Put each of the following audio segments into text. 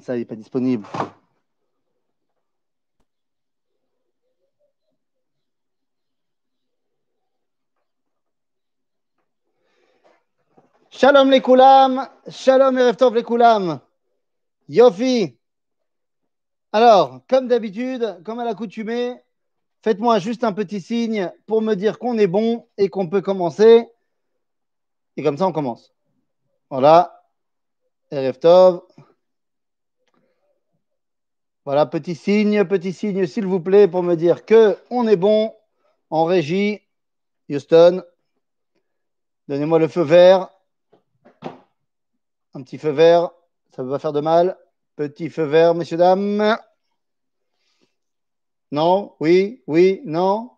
Ça, il n'est pas disponible Shalom les koulam, shalom et les koulam. Yofi. Alors, comme d'habitude, comme à l'accoutumée, faites-moi juste un petit signe pour me dire qu'on est bon et qu'on peut commencer. Et comme ça, on commence. Voilà. Erev Tov. Voilà, petit signe, petit signe, s'il vous plaît, pour me dire que on est bon en régie. Houston, donnez-moi le feu vert. Un petit feu vert, ça ne va pas faire de mal. Petit feu vert, messieurs, dames. Non, oui, oui, non.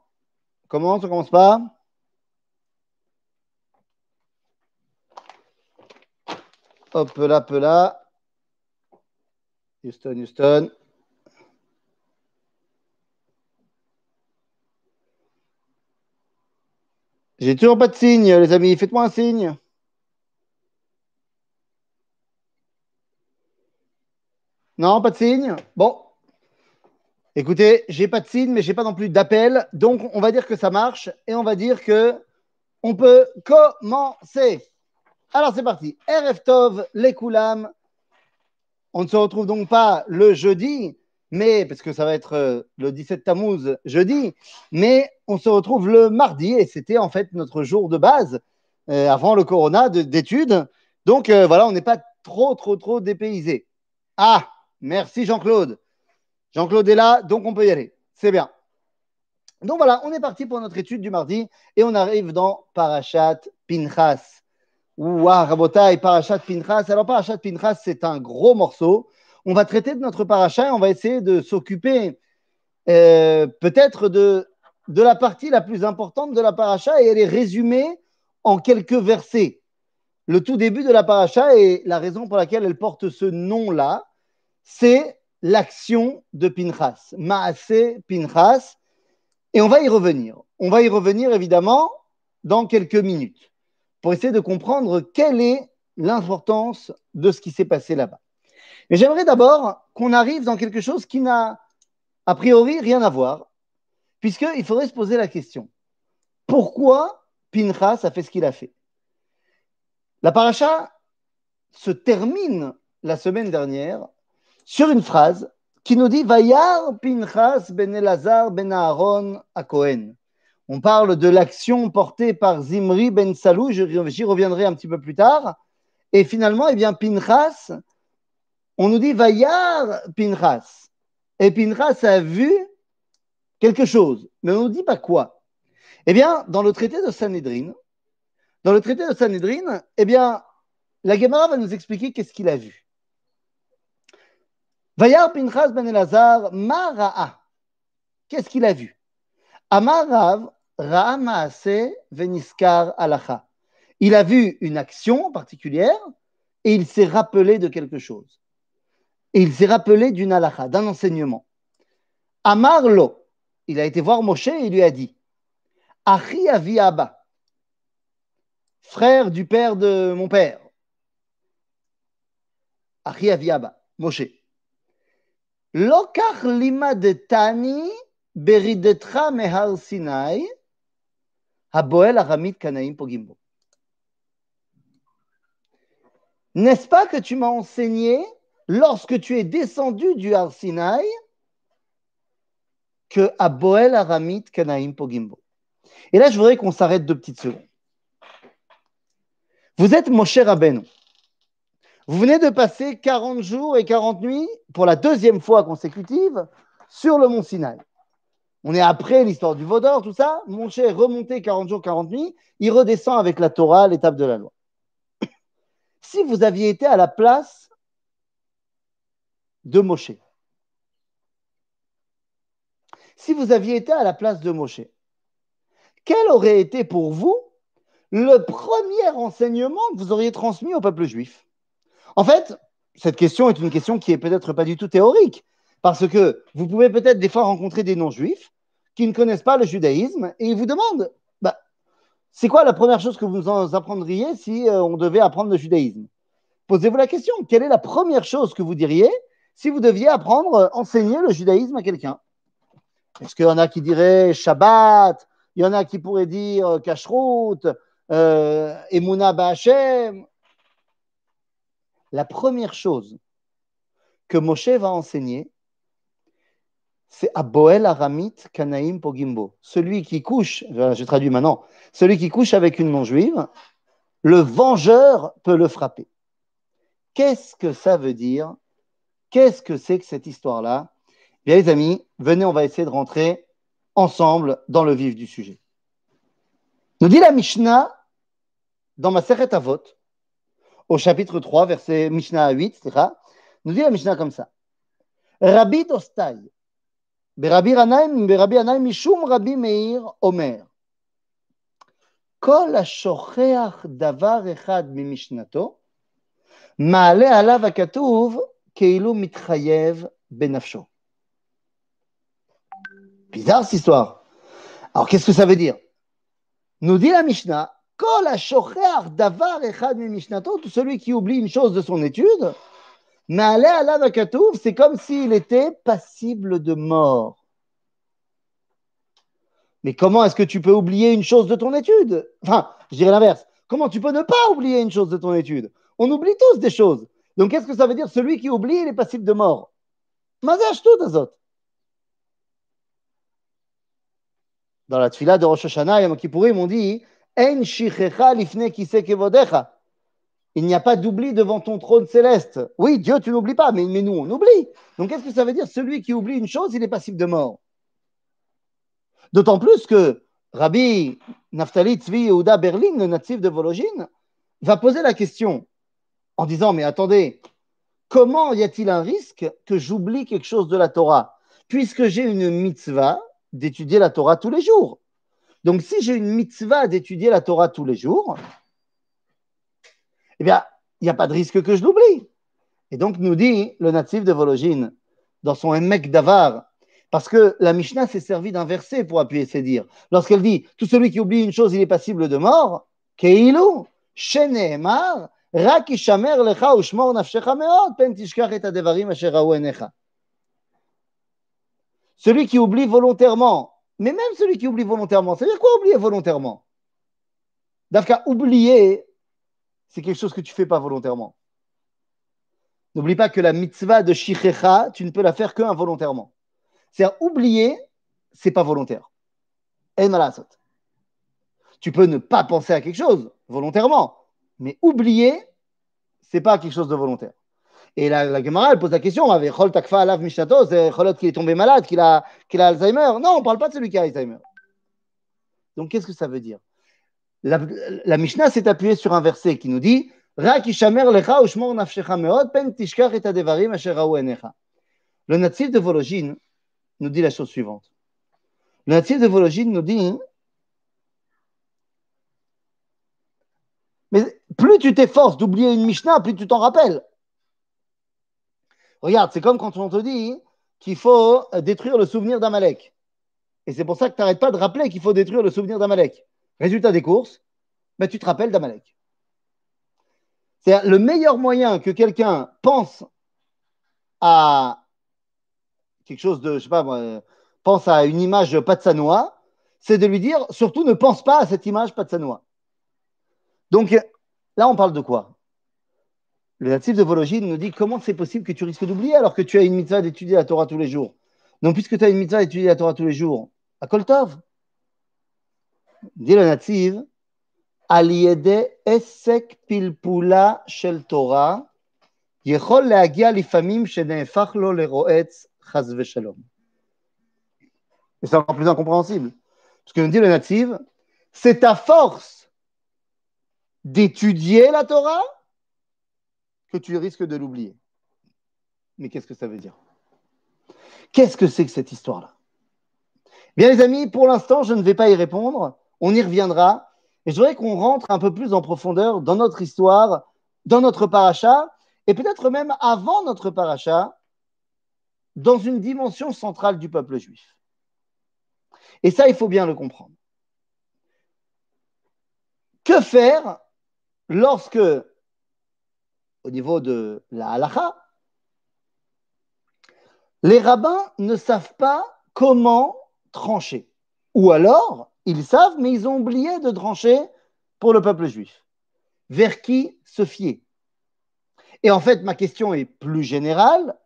Commence, on commence pas? Hop là, hop là. Houston, Houston. J'ai toujours pas de signe, les amis. Faites-moi un signe. Non, pas de signe. Bon. Écoutez, j'ai pas de signe, mais j'ai pas non plus d'appel. Donc, on va dire que ça marche et on va dire que on peut commencer. Alors, c'est parti. RF Tov, les Koulam. On ne se retrouve donc pas le jeudi, mais parce que ça va être euh, le 17 Tammuz jeudi, mais on se retrouve le mardi et c'était en fait notre jour de base euh, avant le corona d'études. Donc euh, voilà, on n'est pas trop, trop, trop dépaysé. Ah, merci Jean-Claude. Jean-Claude est là, donc on peut y aller. C'est bien. Donc voilà, on est parti pour notre étude du mardi et on arrive dans Parashat Pinchas. Ouah, Rabotai, Parashat Pinchas. Alors, Parashat Pinchas, c'est un gros morceau on va traiter de notre paracha et on va essayer de s'occuper euh, peut-être de, de la partie la plus importante de la paracha et elle est résumée en quelques versets. Le tout début de la paracha et la raison pour laquelle elle porte ce nom-là, c'est l'action de Pinchas, Maase Pinchas, et on va y revenir. On va y revenir évidemment dans quelques minutes pour essayer de comprendre quelle est l'importance de ce qui s'est passé là-bas. Mais j'aimerais d'abord qu'on arrive dans quelque chose qui n'a a priori rien à voir, puisqu'il faudrait se poser la question pourquoi Pinchas a fait ce qu'il a fait? La paracha se termine la semaine dernière sur une phrase qui nous dit Vayar Pinchas ben Elazar ben Aaron à Cohen. On parle de l'action portée par Zimri ben Salou, j'y reviendrai un petit peu plus tard. Et finalement, eh bien, Pinchas on nous dit Vayar Pinchas. Et Pinchas a vu quelque chose, mais on ne nous dit pas quoi. Eh bien, dans le traité de Sanhedrin, dans le traité de Sanhedrin, eh bien, la Gemara va nous expliquer qu'est-ce qu'il a vu. Vayar Pinchas ben Elazar, Mara'a. Qu'est-ce qu'il a vu? Amarav Veniskar Alacha. Il a vu une action particulière et il s'est rappelé de quelque chose. Et il s'est rappelé d'une halakha, d'un enseignement. Amarlo, il a été voir Moshe et il lui a dit Achi avi Abba, frère du père de mon père. Achi avi Abba, Moshe. Lokach lima de tani beridetra mehar Sinai, haboel aramit kanaim pogimbo. N'est-ce pas que tu m'as enseigné lorsque tu es descendu du Har Sinai que à Boel Aramit Kanaim Pogimbo. Et là, je voudrais qu'on s'arrête deux petites secondes. Vous êtes Moshe Rabbeinu. Vous venez de passer 40 jours et 40 nuits pour la deuxième fois consécutive sur le mont Sinaï. On est après l'histoire du Vaudor, tout ça. Moshe est remonté 40 jours, 40 nuits. Il redescend avec la Torah, l'étape de la loi. Si vous aviez été à la place de Moshe. Si vous aviez été à la place de Moshe, quel aurait été pour vous le premier enseignement que vous auriez transmis au peuple juif? En fait, cette question est une question qui est peut-être pas du tout théorique, parce que vous pouvez peut-être des fois rencontrer des non-juifs qui ne connaissent pas le judaïsme et ils vous demandent bah, c'est quoi la première chose que vous en apprendriez si euh, on devait apprendre le judaïsme? Posez-vous la question, quelle est la première chose que vous diriez si vous deviez apprendre, euh, enseigner le judaïsme à quelqu'un? Est-ce qu'il y en a qui diraient Shabbat? Il y en a qui pourraient dire euh, Kashrut, euh, Emuna Ba'Hashem La première chose que Moshe va enseigner, c'est Aboel Aramit Kanaim Pogimbo. Celui qui couche, je traduis maintenant, celui qui couche avec une non-juive, le vengeur peut le frapper. Qu'est-ce que ça veut dire? Qu'est-ce que c'est que cette histoire-là? Bien, les amis, venez, on va essayer de rentrer ensemble dans le vif du sujet. Nous dit la Mishnah dans ma Seret Avot, au chapitre 3, verset Mishnah 8, nous dit la Mishnah comme ça. Rabbi Dostai, ברבי ינאי, ברבי ינאי משום רבי מאיר אומר, כל השוכח דבר אחד ממשנתו, מעלה עליו הכתוב כאילו מתחייב בנפשו. Bizarre cette histoire. Alors qu'est-ce que ça veut dire? Nous dit la Mishnah, davar tout celui qui oublie une chose de son étude, mais à c'est comme s'il était passible de mort. Mais comment est-ce que tu peux oublier une chose de ton étude? Enfin, je dirais l'inverse. Comment tu peux ne pas oublier une chose de ton étude? On oublie tous des choses. Donc, qu'est-ce que ça veut dire? Celui qui oublie, il est passible de mort. Mazach tout. Dans la tfila de Rosh Hashanah, Yom Kippourim, on dit En shichecha lifne kise kevodecha. Il n'y a pas d'oubli devant ton trône céleste. Oui, Dieu, tu n'oublies pas, mais, mais nous, on oublie. Donc, qu'est-ce que ça veut dire? Celui qui oublie une chose, il est passible de mort. D'autant plus que Rabbi Naftali Tzvi Yehuda Berlin, le natif de Vologine, va poser la question en disant Mais attendez, comment y a-t-il un risque que j'oublie quelque chose de la Torah? Puisque j'ai une mitzvah d'étudier la Torah tous les jours. Donc, si j'ai une mitzvah d'étudier la Torah tous les jours, eh bien, il n'y a pas de risque que je l'oublie. Et donc, nous dit le natif de Vologine, dans son Emek Davar, parce que la Mishnah s'est servie d'un verset pour appuyer ses dires. Lorsqu'elle dit Tout celui qui oublie une chose, il est passible de mort. Celui qui oublie volontairement, mais même celui qui oublie volontairement, ça veut dire quoi oublier volontairement? Dafka, oublier, c'est quelque chose que tu fais pas volontairement. N'oublie pas que la mitzvah de Shichecha, tu ne peux la faire que involontairement. C'est-à-dire, oublier, c'est pas volontaire. Tu peux ne pas penser à quelque chose volontairement, mais oublier, c'est pas quelque chose de volontaire. Et la, la Gemara, elle pose la question avec Chol Takfa Alav Mishato, c'est Cholot qui est tombé malade, qu'il a, Alzheimer. Non, on ne parle pas de celui qui a Alzheimer. Donc, qu'est-ce que ça veut dire? La, la, Mishnah s'est appuyée sur un verset qui nous dit. Le natif de Vologine, nous dit la chose suivante. Le natif de Vologine nous dit Mais plus tu t'efforces d'oublier une Mishnah, plus tu t'en rappelles. Regarde, c'est comme quand on te dit qu'il faut détruire le souvenir d'Amalek. Et c'est pour ça que tu n'arrêtes pas de rappeler qu'il faut détruire le souvenir d'Amalek. Résultat des courses, ben, tu te rappelles d'Amalek. C'est le meilleur moyen que quelqu'un pense à quelque chose de, je sais pas moi, pense à une image Patsanoa, c'est de lui dire surtout ne pense pas à cette image Patsanoa. Donc là, on parle de quoi? Le natif de Vologine nous dit comment c'est possible que tu risques d'oublier alors que tu as une mitzvah d'étudier la Torah tous les jours. Donc, puisque tu as une mitzvah d'étudier la Torah tous les jours, à Koltov, dit le natif, Aliede esek pilpula shel Torah, יכול להגיע לפעמים שנהפך לו לרועץ et c'est encore plus incompréhensible. Parce que nous dit le natif, c'est ta force d'étudier la Torah que tu risques de l'oublier. Mais qu'est-ce que ça veut dire? Qu'est-ce que c'est que cette histoire-là? Bien les amis, pour l'instant, je ne vais pas y répondre. On y reviendra. Et je voudrais qu'on rentre un peu plus en profondeur dans notre histoire, dans notre paracha, et peut-être même avant notre paracha, dans une dimension centrale du peuple juif. Et ça, il faut bien le comprendre. Que faire lorsque au niveau de la halacha, les rabbins ne savent pas comment trancher. Ou alors, ils savent, mais ils ont oublié de trancher pour le peuple juif. Vers qui se fier? Et en fait, ma question est plus générale.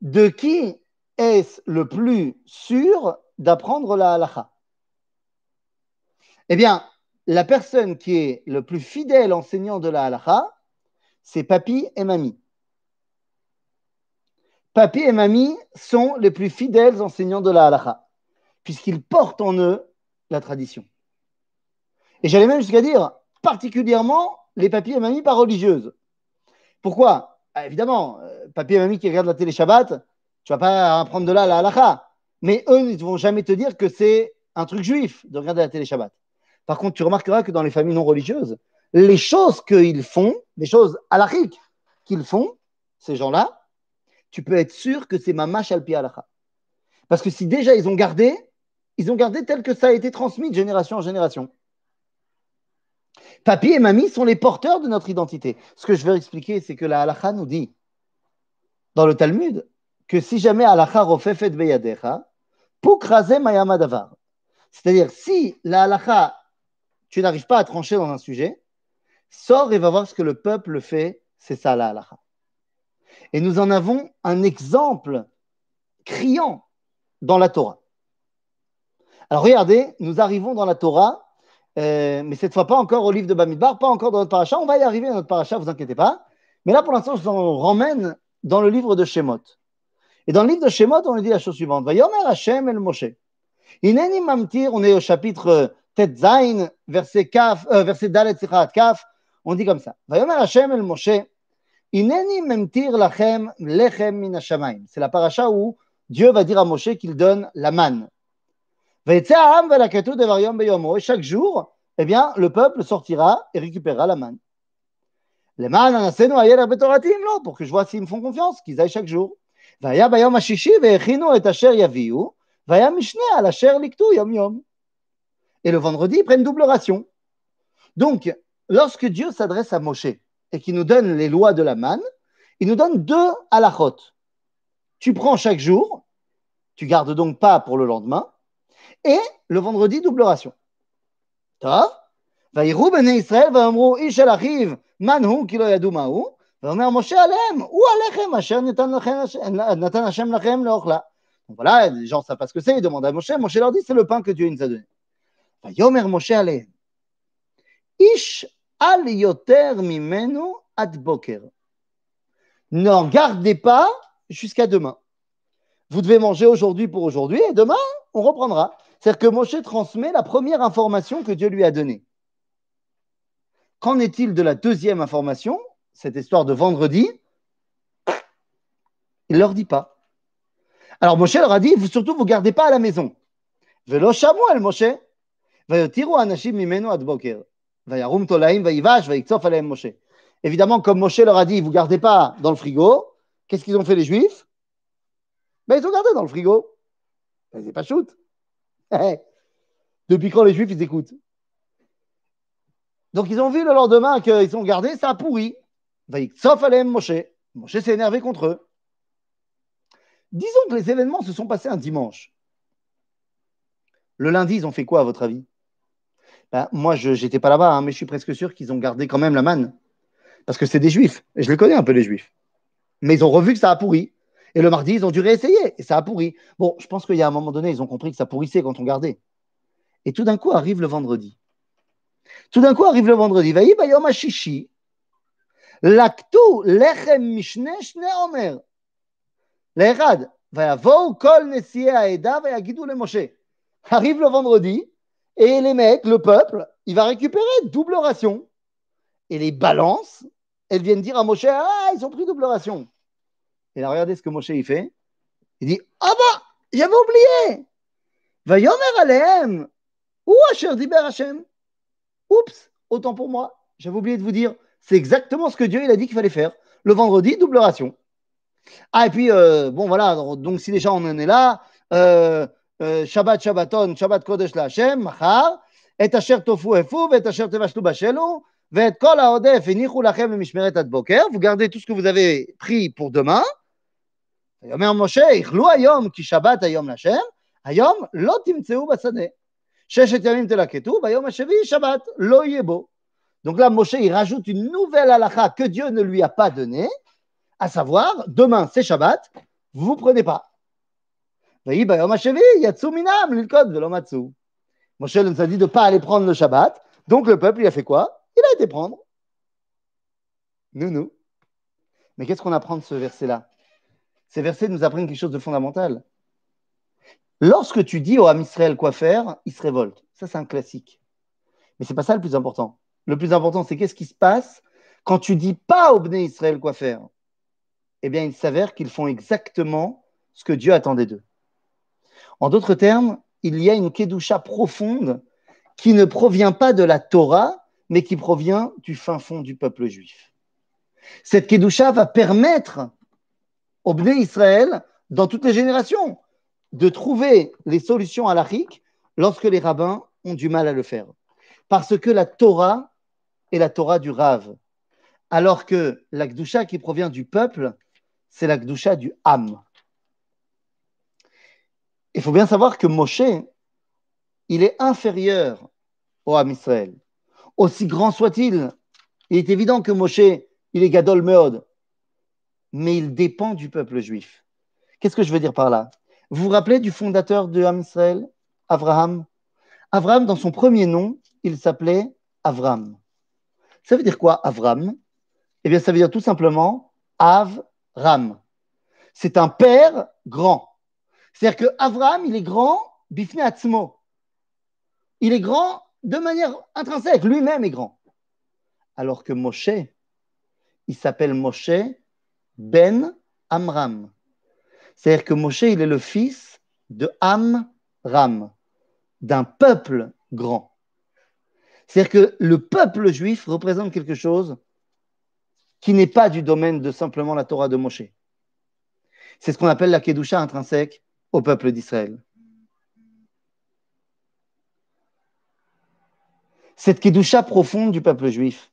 De qui est-ce le plus sûr d'apprendre la halacha? Eh bien, la personne qui est le plus fidèle enseignant de la halacha, c'est papi et mamie. Papi et mamie sont les plus fidèles enseignants de la halacha, puisqu'ils portent en eux la tradition. Et j'allais même jusqu'à dire, particulièrement les papi et mamie pas religieuses. Pourquoi? Ah, Évidemment, euh, papi et mamie qui regardent la télé Shabbat, tu vas pas apprendre de là la halacha. Mais eux ne vont jamais te dire que c'est un truc juif de regarder la télé Shabbat. Par contre, tu remarqueras que dans les familles non religieuses, les choses qu'ils font, les choses halachiques qu'ils font, ces gens-là, tu peux être sûr que c'est mamash al halacha. Parce que si déjà ils ont gardé, ils ont gardé tel que ça a été transmis de génération en génération. Papi et mamie sont les porteurs de notre identité. Ce que je veux expliquer, c'est que la halacha nous dit, dans le Talmud, que si jamais halacha rofefet beyadecha, pukraze mayamadavar. C'est-à-dire, si la halacha, tu n'arrives pas à trancher dans un sujet, sors et va voir ce que le peuple fait, c'est ça la halacha. Et nous en avons un exemple criant dans la Torah. Alors regardez, nous arrivons dans la Torah, euh, mais cette fois pas encore au livre de Bamidbar, pas encore dans notre paracha. On va y arriver dans notre paracha, vous inquiétez pas. Mais là, pour l'instant, je vous en ramène dans le livre de Shemot. Et dans le livre de Shemot, on dit la chose suivante. Vayomer Hashem el Moshe. On est au chapitre Tet Zain, verset, kaf, euh, Kaf. On dit comme ça. C'est la paracha où Dieu va dire à Moshe qu'il donne la manne. Et chaque jour, eh bien, le peuple sortira et récupérera la manne. Les mannes, pour que je vois s'ils me font confiance, qu'ils aillent chaque jour. Et le vendredi, ils prennent double ration. Donc, lorsque Dieu s'adresse à Moshe, et qui nous donne les lois de la manne, il nous donne deux halachot. Tu prends chaque jour, tu gardes donc pas pour le lendemain, et le vendredi, double ration. טוב? ויראו בני ישראל ואמרו איש אל אחיו מן הוא כי לא ידעו מה הוא ואומר משה עליהם הוא הלחם אשר נתן, לכם, נתן השם לכם לאוכלה. Donc voilà, les gens ne savent pas ce que c'est, ils demandent à Moshe, Moshe leur dit c'est le pain que Dieu nous a donné. ויאמר משה עליהם איש al yoter mimenu ad boker. N'en gardez pas jusqu'à demain. Vous devez manger aujourd'hui pour aujourd'hui et demain, on reprendra. C'est-à-dire que Moshe transmet la première information que Dieu lui a donnée. Qu'en est-il de la deuxième information, cette histoire de vendredi? Il ne leur dit pas. Alors Moshe leur a dit, surtout, vous ne gardez pas à la maison. Velo el Moshe. Évidemment, comme Moshe leur a dit, vous ne gardez pas dans le frigo, qu'est-ce qu'ils ont fait les Juifs? Ben, Ils ont gardé dans le frigo. Ben, c'est pas shoot. Depuis quand les Juifs, ils écoutent? Donc, ils ont vu le lendemain qu'ils ont gardé, ça a pourri. Moshe. Moshe s'est énervé contre eux. Disons que les événements se sont passés un dimanche. Le lundi, ils ont fait quoi, à votre avis? Ben, moi, je n'étais pas là-bas, hein, mais je suis presque sûr qu'ils ont gardé quand même la manne. Parce que c'est des juifs. Et je les connais un peu, les juifs. Mais ils ont revu que ça a pourri. Et le mardi, ils ont dû réessayer. Et ça a pourri. Bon, je pense qu'il y a un moment donné, ils ont compris que ça pourrissait quand on gardait. Et tout d'un coup arrive le vendredi. Tout d'un coup arrive le vendredi. Laktu lechem. Arrive le vendredi. Et les mecs, le peuple, il va récupérer double ration. Et les balances, elles viennent dire à Moshe Ah, ils ont pris double ration. Et là, regardez ce que Moshe il fait. Il dit Ah bah, j'avais oublié. Va yomer aleem. Ou Asher diber Hashem. Oups, autant pour moi. J'avais oublié de vous dire. C'est exactement ce que Dieu il a dit qu'il fallait faire. Le vendredi, double ration. Ah, et puis, euh, bon, voilà. Donc, si déjà on en est là, euh, שבת שבתון, שבת קודש להשם, מחר, את אשר תופו אפו ואת אשר תבשלו בשלו, Vous gardez tout ce que vous avez pris pour demain. ויאמר משה, איכלו היום כי שבת היום להשם, היום לא תמצאו בשדה. ששת ימים תלקטו, ביום השביעי שבת לא יהיה בו. Donc là, Moshe, il rajoute une nouvelle halakha que Dieu ne lui a pas donnée, à savoir, demain c'est Shabbat, vous ne prenez pas. Yatsu minam. Moshe nous a dit de ne pas aller prendre le Shabbat. Donc le peuple, il a fait quoi Il a été prendre. Nous, nous. Mais qu'est-ce qu'on apprend de ce verset-là? Ces versets nous apprennent quelque chose de fondamental. Lorsque tu dis au Ham Israël quoi faire, il se révolte. Ça, c'est un classique. Mais ce n'est pas ça le plus important. Le plus important, c'est qu'est-ce qui se passe quand tu dis pas au Bné Israël quoi faire? Eh bien, il s'avère qu'ils font exactement ce que Dieu attendait d'eux. En d'autres termes, il y a une kedusha profonde qui ne provient pas de la Torah, mais qui provient du fin fond du peuple juif. Cette kedusha va permettre au Bné Israël, dans toutes les générations, de trouver les solutions à l'Afrique lorsque les rabbins ont du mal à le faire. Parce que la Torah est la Torah du Rav, alors que la Gdusha qui provient du peuple, c'est la Gdusha du Ham. Il faut bien savoir que Moshe, il est inférieur au Ham Israël. Aussi grand soit-il, il est évident que Moshe, il est Gadol Meod, mais il dépend du peuple juif. Qu'est-ce que je veux dire par là? Vous vous rappelez du fondateur de Ham Israël, Abraham Abraham, dans son premier nom, il s'appelait Avram. Ça veut dire quoi, Avram? Eh bien, ça veut dire tout simplement Avram. C'est un père grand. C'est-à-dire que Avram, il est grand, bifne atzmo. Il est grand de manière intrinsèque, lui-même est grand. Alors que Moshe, il s'appelle Moshe ben Amram. C'est-à-dire que Moshe, il est le fils de Amram, d'un peuple grand. C'est-à-dire que le peuple juif représente quelque chose qui n'est pas du domaine de simplement la Torah de Moshe. C'est ce qu'on appelle la Kedusha intrinsèque au peuple d'Israël. Cette Kedusha profonde du peuple juif,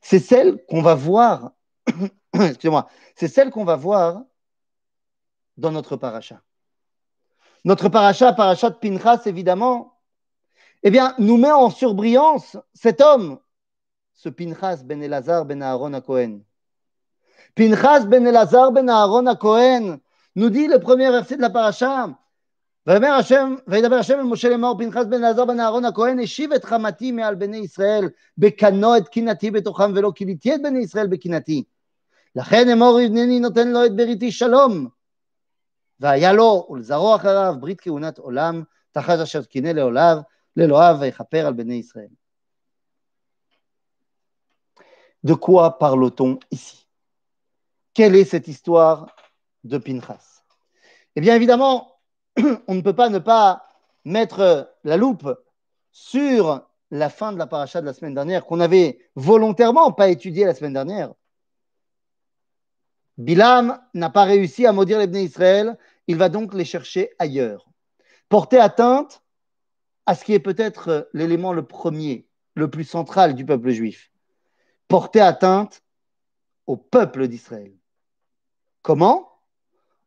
c'est celle qu'on va voir excusez-moi, c'est celle qu'on va voir dans notre paracha. Notre paracha, paracha de Pinchas, évidemment, eh bien, nous met en surbrillance cet homme, ce Pinchas ben Elazar ben Aaron à Cohen. Pinchas ben Elazar ben Aaron à Cohen nous dit le premier verset de la paracha. ויאמר השם, וידבר השם אל משה לאמור פנחס בן אלעזר בן אהרון הכהן השיב את חמתי מעל בני ישראל בקנו את קנאתי בתוכם ולא כיליתי את בני ישראל בקנאתי לכן אמור הנני נותן לו את בריתי שלום. והיה לו ולזרוע אחריו ברית כהונת עולם, תחת אשר קינא לאוהב, לאלוהיו ויכפר על בני ישראל. De quoi parle-t-on ici Quelle est cette histoire de Pinchas Eh bien, évidemment, on ne peut pas ne pas mettre la loupe sur la fin de la paracha de la semaine dernière, qu'on n'avait volontairement pas étudiée la semaine dernière. Bilam n'a pas réussi à maudire les Bnei Israël, il va donc les chercher ailleurs. Porter atteinte à ce qui est peut-être l'élément le premier, le plus central du peuple juif. Porter atteinte au peuple d'Israël. Comment?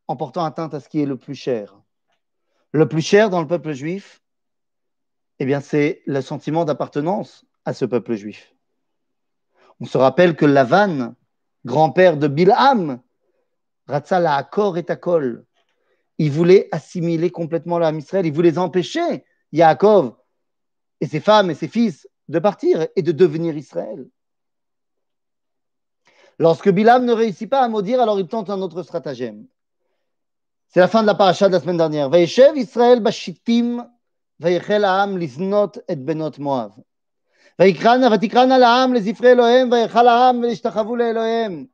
En portant atteinte à ce qui est le plus cher. Le plus cher dans le peuple juif, eh bien, c'est le sentiment d'appartenance à ce peuple juif. On se rappelle que Lavan, grand-père de Bilham, Ratzal Akor et Takol. Il voulait assimiler complètement l'âme Israël, il voulait empêcher Yaakov et ses femmes et ses fils de partir et de devenir Israël. Lorsque Bilam ne réussit pas à maudire, alors il tente un autre stratagème. C'est la fin de la paracha de la semaine dernière. Vaïchev Israël bashitim, vaïchel ha'am liznot et benot Moav. ויקרא ותקראנה לעם לזפרי אלוהים ויכל העם ולהשתחוו לאלוהים.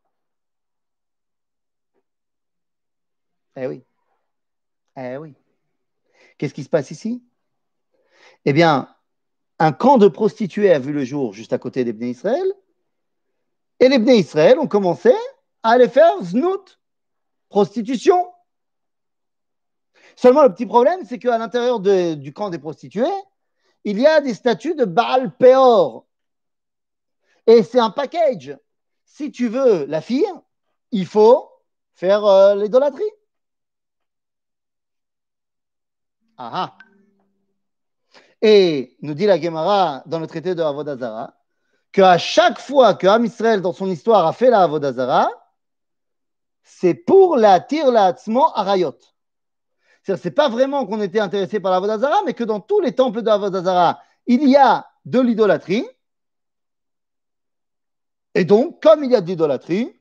Eh oui. Eh oui. Qu'est-ce qui se passe ici Eh bien, un camp de prostituées a vu le jour juste à côté des Bnei Israël. Et les Bnei Israël ont commencé à aller faire znout, prostitution. Seulement, le petit problème, c'est qu'à l'intérieur du camp des prostituées, il y a des statues de Baal Peor. Et c'est un package. Si tu veux la fille, il faut faire euh, l'idolâtrie. Ah ah. Et nous dit la Gemara dans le traité de Avodazara qu'à chaque fois que Am dans son histoire, a fait la Avodazara, c'est pour la tir la arayot. C'est-à-dire, c'est pas vraiment qu'on était intéressé par la Avodazara, mais que dans tous les temples de Avodazara, il y a de l'idolâtrie. Et donc, comme il y a de l'idolâtrie,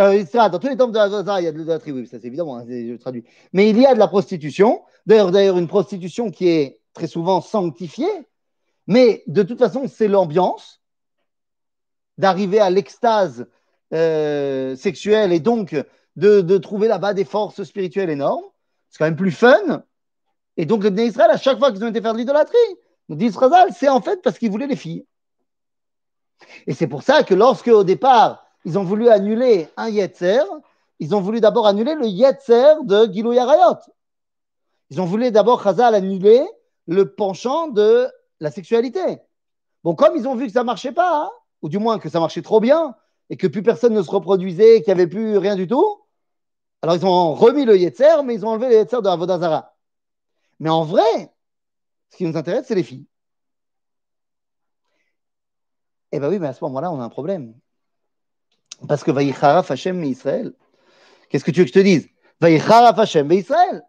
euh, dans tous les temples de Avodazara, il y a de l'idolâtrie, oui, ça c'est évidemment, hein, je traduis. Mais il y a de la prostitution, d'ailleurs, d'ailleurs, une prostitution qui est très souvent sanctifiée, mais de toute façon, c'est l'ambiance d'arriver à l'extase euh, sexuelle et donc de, trouver là-bas des forces spirituelles énormes. C'est quand même plus fun. Et donc, les Bnei Israël, à chaque fois qu'ils ont été faire de l'idolâtrie, nous disent Razal, c'est en fait parce qu'ils voulaient les filles. Et c'est pour ça que lorsque, au départ, ils ont voulu annuler un Yetzer, ils ont voulu d'abord annuler le Yetzer de Gilou Yarayot. Ils ont voulu d'abord, Razal, annuler le penchant de la sexualité. Bon, comme ils ont vu que ça ne marchait pas, hein, ou du moins que ça marchait trop bien, et que plus personne ne se reproduisait, qu'il n'y avait plus rien du tout, alors ils ont remis le Yetzer, mais ils ont enlevé le Yetzer de Avodazara. Mais en vrai, ce qui nous intéresse, c'est les filles. Eh bien oui, mais à ce moment-là, on a un problème. Parce que Vaïcharaf Hashem Israël, qu'est-ce que tu veux que je te dise Vaïcharaf Hashem Israël.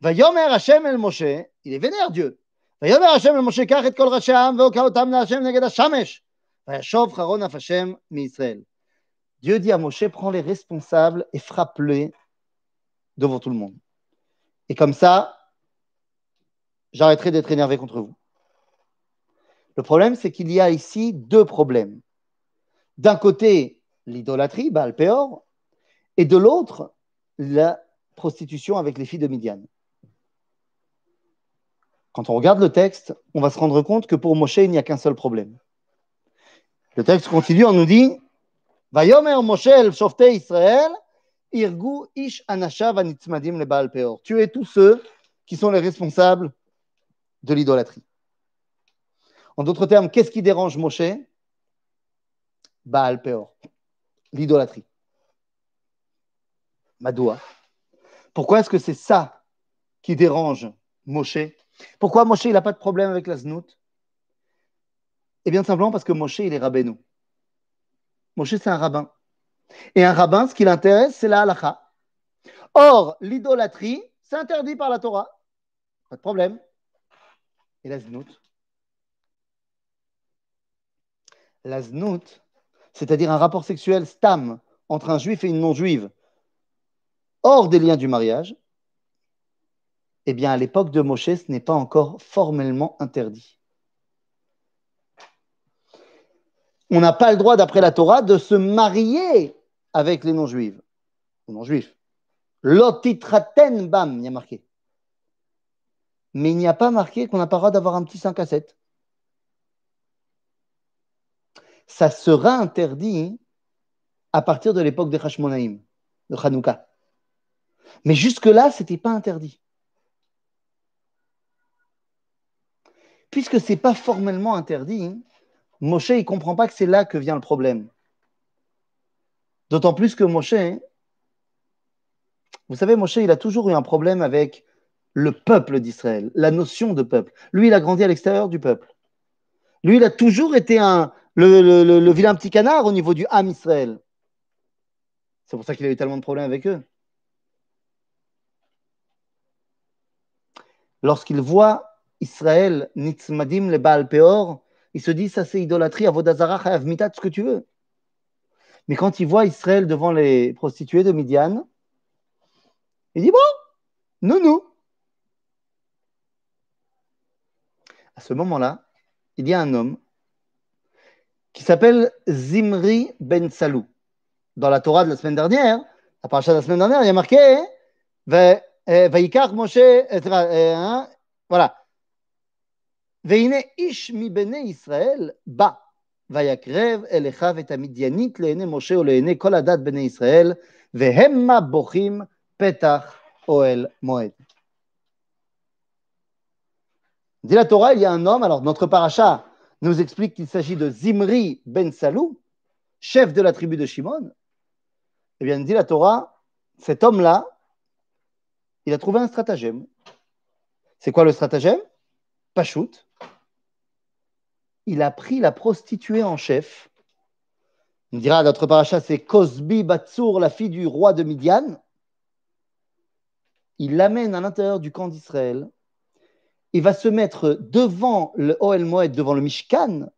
Vayomer Hashem el Moshe, il est vénère Dieu. ויאמר השם למשה קח את כל ראשי העם והוקע אותם להשם נגד השמש וישוב חרון אף השם מישראל. Dieu dit à Moshe, prends les responsables et frappe-les devant tout le monde. Et comme ça, j'arrêterai d'être énervé contre vous. Le problème, c'est qu'il y a ici deux problèmes. D'un côté, l'idolâtrie, Baal Peor, et de l'autre, la prostitution avec les filles de Midian. Quand on regarde le texte, on va se rendre compte que pour Moshe, il n'y a qu'un seul problème. Le texte continue, on nous dit Tuez tous ceux qui sont les responsables de l'idolâtrie. En d'autres termes, qu'est-ce qui dérange Moshe? Baal Peor, l'idolâtrie. Madoua. Pourquoi est-ce que c'est ça qui dérange Moshe? Pourquoi Moshe, il n'a pas de problème avec la znout? Eh bien, simplement parce que Moshe, il est rabbin. Moshe, c'est un rabbin. Et un rabbin, ce qui l'intéresse, c'est la halakha. Or, l'idolâtrie, c'est interdit par la Torah. Pas de problème. Et la znout? La znout, c'est-à-dire un rapport sexuel stam entre un juif et une non-juive, hors des liens du mariage, eh bien, à l'époque de Moshe, ce n'est pas encore formellement interdit. On n'a pas le droit, d'après la Torah, de se marier avec les non-juifs. non-juifs. Lotitraten bam, il y a marqué. Mais il n'y a pas marqué qu'on n'a pas le droit d'avoir un petit 5 à 7. Ça sera interdit à partir de l'époque de Hashmonaïm, de Hanouka. Mais jusque-là, ce n'était pas interdit. puisque ce n'est pas formellement interdit, Moshe, il ne comprend pas que c'est là que vient le problème. D'autant plus que Moshe, vous savez, Moshe, il a toujours eu un problème avec le peuple d'Israël, la notion de peuple. Lui, il a grandi à l'extérieur du peuple. Lui, il a toujours été un, le, vilain petit canard au niveau du Ham Israël. C'est pour ça qu'il a eu tellement de problèmes avec eux. Lorsqu'il voit Israël, Nitzmadim, le Baal Peor, il se dit ça c'est idolâtrie, Avodazara, Chayav Mitat, ce que tu veux. Mais quand il voit Israël devant les prostituées de Midian, il dit bon, nous. À ce moment-là, il y a un homme qui s'appelle Zimri Ben Salou. Dans la Torah de la semaine dernière, la paracha de la semaine dernière, il y a marqué Vaikar Moshe, hein, voilà. והנה איש מבני ישראל בא, ויקרב אל אחיו את המדיינית לעיני משה ולעיני כל הדת בני ישראל, והמה בוכים פתח אוהל מועד. Dit la Torah, il y a un homme, alors notre paracha nous explique qu'il s'agit de Zimri ben Salou, chef de la tribu de Shimon. Eh bien, dit la Torah, cet homme-là, il a trouvé un stratagème. C'est quoi le stratagème Pachout. il a pris la prostituée en chef. On dira, notre paracha, c'est Cosbi Batsour, la fille du roi de Midian. Il l'amène à l'intérieur du camp d'Israël. Il va se mettre devant le Oel Moed, devant le Mishkan,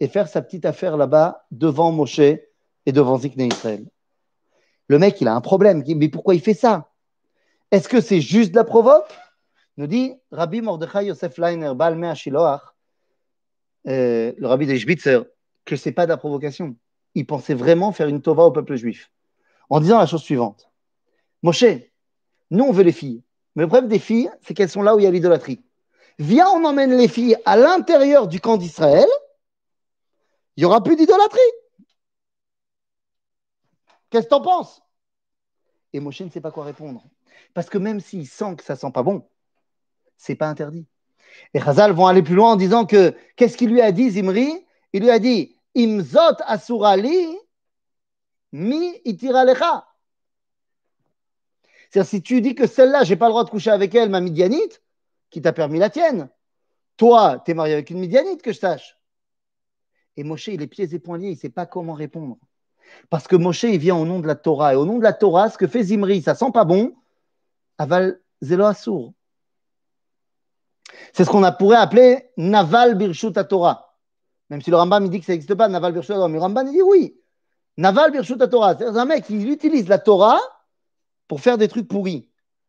et faire sa petite affaire là-bas, devant Moshe et devant Zikne Israël. Le mec, il a un problème. Mais pourquoi il fait ça? Est-ce que c'est juste de la provoque? Nous dit Rabbi Mordechai Yosef Leiner, Balme Shiloach, euh, le rabbi de Schbitzer, que c'est pas de la provocation. Il pensait vraiment faire une tova au peuple juif en disant la chose suivante Moshe, nous on veut les filles, mais le problème des filles, c'est qu'elles sont là où il y a l'idolâtrie. Viens, on emmène les filles à l'intérieur du camp d'Israël, il n'y aura plus d'idolâtrie. Qu'est-ce que tu en penses? Et Moshe ne sait pas quoi répondre. Parce que même s'il sent que ça sent pas bon, c'est pas interdit. Et Chazal vont aller plus loin en disant que qu'est-ce qu'il lui a dit, Zimri? Il lui a dit Imzot asurali mi itiralecha. C'est-à-dire, si tu dis que celle-là, j'ai pas le droit de coucher avec elle, ma midianite, qui t'a permis la tienne. Toi, tu es marié avec une midianite, que je sache. Et Moshe, il est pieds et poings liés, il ne sait pas comment répondre. Parce que Moshe, il vient au nom de la Torah. Et au nom de la Torah, ce que fait Zimri, ça sent pas bon. Aval Zelo Assour. C'est ce qu'on pourrait appeler Naval Birshut Torah. Même si le Rambam dit que ça n'existe pas, Naval Birshut Torah. Mais le Rambam dit oui. Naval Birshut Torah. C'est un mec qui utilise la Torah pour faire des trucs pourris.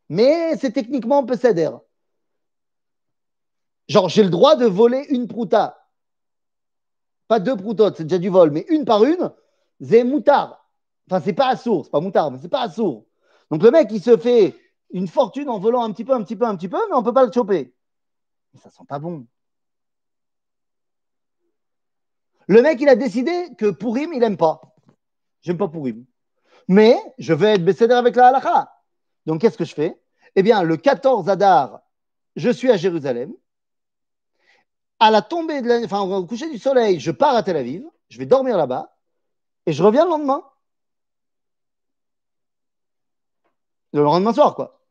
Mais c'est techniquement un peu céder. Genre, j'ai le droit de voler une prouta. Pas deux proutotes, c'est déjà du vol, mais une par une, c'est moutard. Enfin, c'est pas assourd, c'est pas moutard, mais c'est pas assourd. Donc le mec, il se fait une fortune en volant un petit peu, un petit peu, un petit peu, mais on peut pas le choper. Mais ça sent pas bon. Le mec, il a décidé que Pourim, il n'aime pas. J'aime pas Pourim. Mais je vais être bécédé avec la halakha. Donc, qu'est-ce que je fais? Eh bien, le 14 Adar, je suis à Jérusalem. À la tombée de la, enfin, au coucher du soleil, je pars à Tel Aviv. Je vais dormir là-bas. Et je reviens le lendemain. Le lendemain soir, quoi.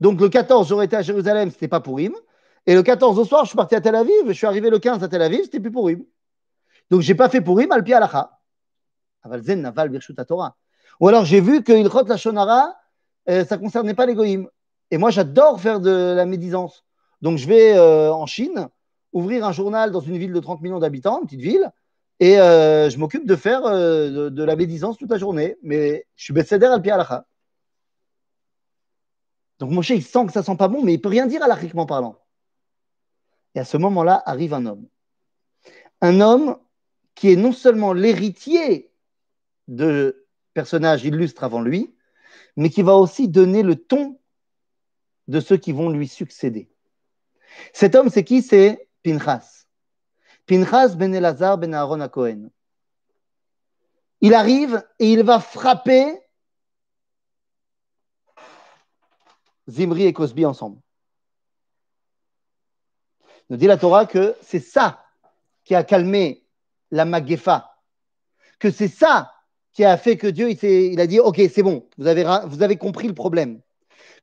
Donc, le 14, j'aurais été à Jérusalem, c'était pas Pourim. Et le 14 au soir, je suis parti à Tel Aviv. Je suis arrivé le 15 à Tel Aviv, c'était plus Pourim. Donc, j'ai pas fait Pourim al pied alacha. Aval zen naval birshut. Ou alors j'ai vu que Ilchot la Shonara, euh, ça ne concernait pas les. Et moi, j'adore faire de la médisance. Donc je vais euh, en Chine, ouvrir un journal dans une ville de 30 millions d'habitants, une petite ville, et euh, je m'occupe de faire de, de, la médisance toute la journée. Mais je suis Betseder al alacha. Donc Moshe, il sent que ça sent pas bon, mais il peut rien dire alachiquement parlant. Et à ce moment-là, arrive un homme. Un homme qui est non seulement l'héritier de personnage illustre avant lui, mais qui va aussi donner le ton de ceux qui vont lui succéder. Cet homme, c'est qui? C'est Pinchas. Pinchas ben Elazar ben Aaron à Cohen. Il arrive et il va frapper Zimri et Cosby ensemble. Nous dit la Torah que c'est ça qui a calmé la Magefa, que c'est ça qui a fait que Dieu, il, a dit, OK, c'est bon, vous avez, compris le problème.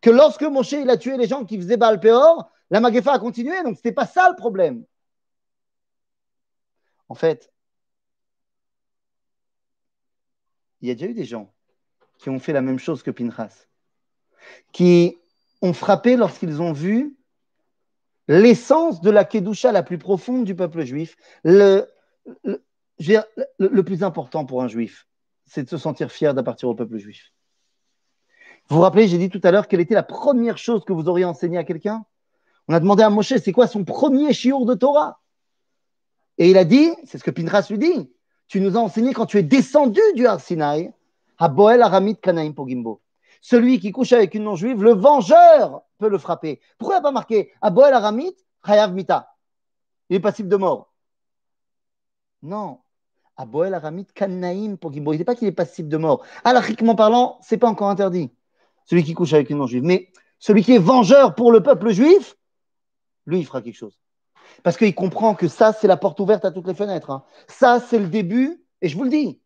Que lorsque Moshe, il a tué les gens qui faisaient Baal Peor, la Magefa a continué, donc ce n'était pas ça le problème. En fait, il y a déjà eu des gens qui ont fait la même chose que Pinchas, qui ont frappé lorsqu'ils ont vu l'essence de la Kedusha la plus profonde du peuple juif, le, le, plus important pour un juif c'est de se sentir fier d'appartenir au peuple juif. Vous vous rappelez, j'ai dit tout à l'heure quelle était la première chose que vous auriez enseigné à quelqu'un? On a demandé à Moshe, c'est quoi son premier chiour de Torah? Et il a dit, c'est ce que Pinchas lui dit, tu nous as enseigné quand tu es descendu du Har Sinai, à Boel Aramit Kanaim Pogimbo. Celui qui couche avec une non-juive, le vengeur le frapper. Pourquoi il n'a pas marqué Aramit Chayav Mita Il est passible de mort. Non, à Boel Aramit Kanaïm pour Il ne pas qu'il est passible de mort. Alachiquement parlant, ce n'est pas encore interdit. Celui qui couche avec une non-juive. Mais celui qui est vengeur pour le peuple juif, lui, il fera quelque chose. Parce qu'il comprend que ça, c'est la porte ouverte à toutes les fenêtres. hein. Ça, c'est le début. Et je vous le dis,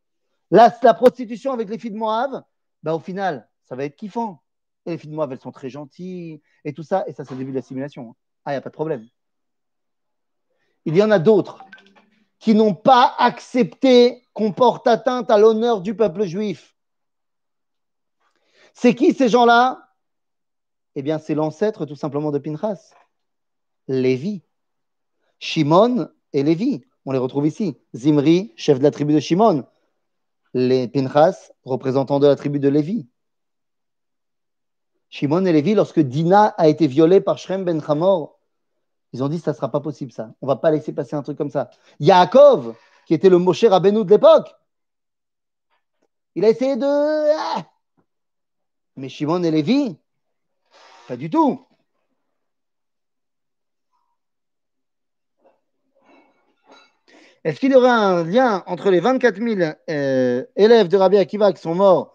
là, la prostitution avec les filles de Moab, bah, au final, ça va être kiffant. Et les filles de Moab, elles sont très gentilles et tout ça. Et ça, c'est le début de l'assimilation. hein. Ah, il n'y a pas de problème. Il y en a d'autres qui n'ont pas accepté qu'on porte atteinte à l'honneur du peuple juif. C'est qui ces gens-là? Eh bien, c'est l'ancêtre tout simplement de Pinchas, Lévi. Shimon et Lévi, on les retrouve ici. Zimri, chef de la tribu de Shimon. Les Pinchas, représentants de la tribu de Lévi. Shimon et Lévi, lorsque Dina a été violée par Shrem ben Hamor, ils ont dit ça ne sera pas possible ça. On ne va pas laisser passer un truc comme ça. Yaakov, qui était le Moshe Rabbeinu de l'époque, il a essayé de. Ah Mais Shimon et Lévi, pas du tout. Est-ce qu'il y aura un lien entre les 24 000 euh, élèves de Rabbi Akiva qui sont morts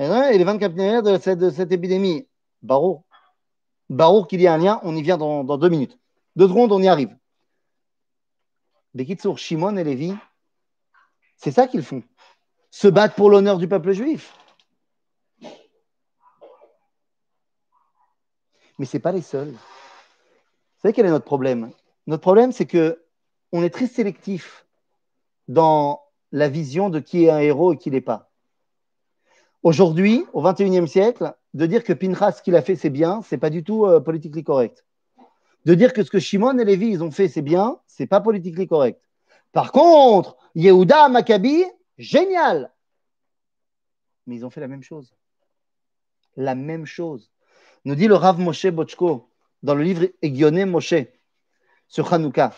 euh, et les 24 000 élèves de cette épidémie? Barour. Barour qu'il y a un lien, on y vient dans, deux minutes. Deux secondes, on y arrive. Bekitsour, Shimon et Lévi, c'est ça qu'ils font. Se battre pour l'honneur du peuple juif. Mais ce n'est pas les seuls. Vous savez quel est notre problème? Notre problème, c'est que on est très sélectif dans la vision de qui est un héros et qui n'est pas. Aujourd'hui, au XXIe siècle, de dire que Pinchas, ce qu'il a fait, c'est bien, c'est pas du tout euh, politiquement correct. De dire que ce que Shimon et Lévi, ils ont fait, c'est bien, c'est pas politiquement correct. Par contre, Yehuda, Maccabi, génial. Mais ils ont fait la même chose. La même chose. Nous dit le Rav Moshe Bochko dans le livre Egyoné Moshe sur Hanouka.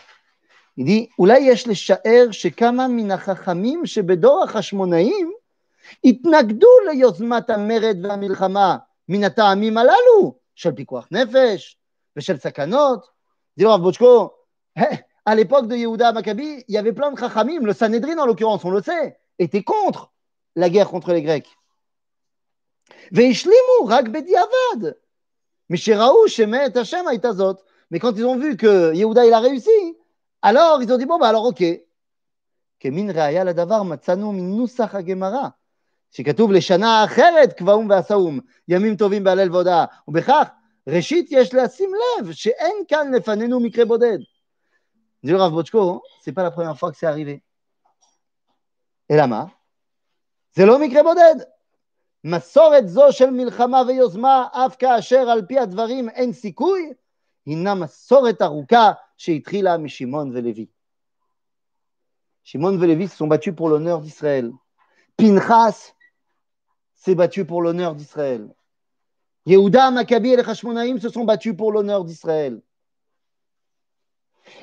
Il dit אולי יש לשער שכמה מן החכמים שבדור החשמונאים התנגדו ליוזמת המרד והמלחמה מן הטעמים הללו של פיקוח נפש ושל סכנות. dit le Rav Bochko, à l'époque de Yehuda Maccabi, il y avait plein de chachamim, le Sanhedrin en l'occurrence, on le sait, était contre la guerre contre les Grecs. והשלימו רק בדיעבד. משראו שמת השם הייתה זאת. Mais quand ils ont vu que Yehuda il a réussi, alors ils ont dit bon bah alors ok. שכתוב לשנה אחרת קבעום ועשאום, ימים טובים בהלל והודאה, ובכך ראשית יש לשים לב שאין כאן לפנינו מקרה בודד. dit le Rav Bochko, c'est pas la première fois que c'est arrivé. זה לא מקרה בודד. מסורת זו של מלחמה ויוזמה, אף כאשר על פי הדברים אין סיכוי, הינה מסורת ארוכה שהתחילה משמעון ולוי. Et Lévi se l'honneur d'Israël. Pinchas s'est battu pour l'honneur d'Israël. Yehuda, Maccabi et les Hashmonaïm se sont battus pour l'honneur d'Israël.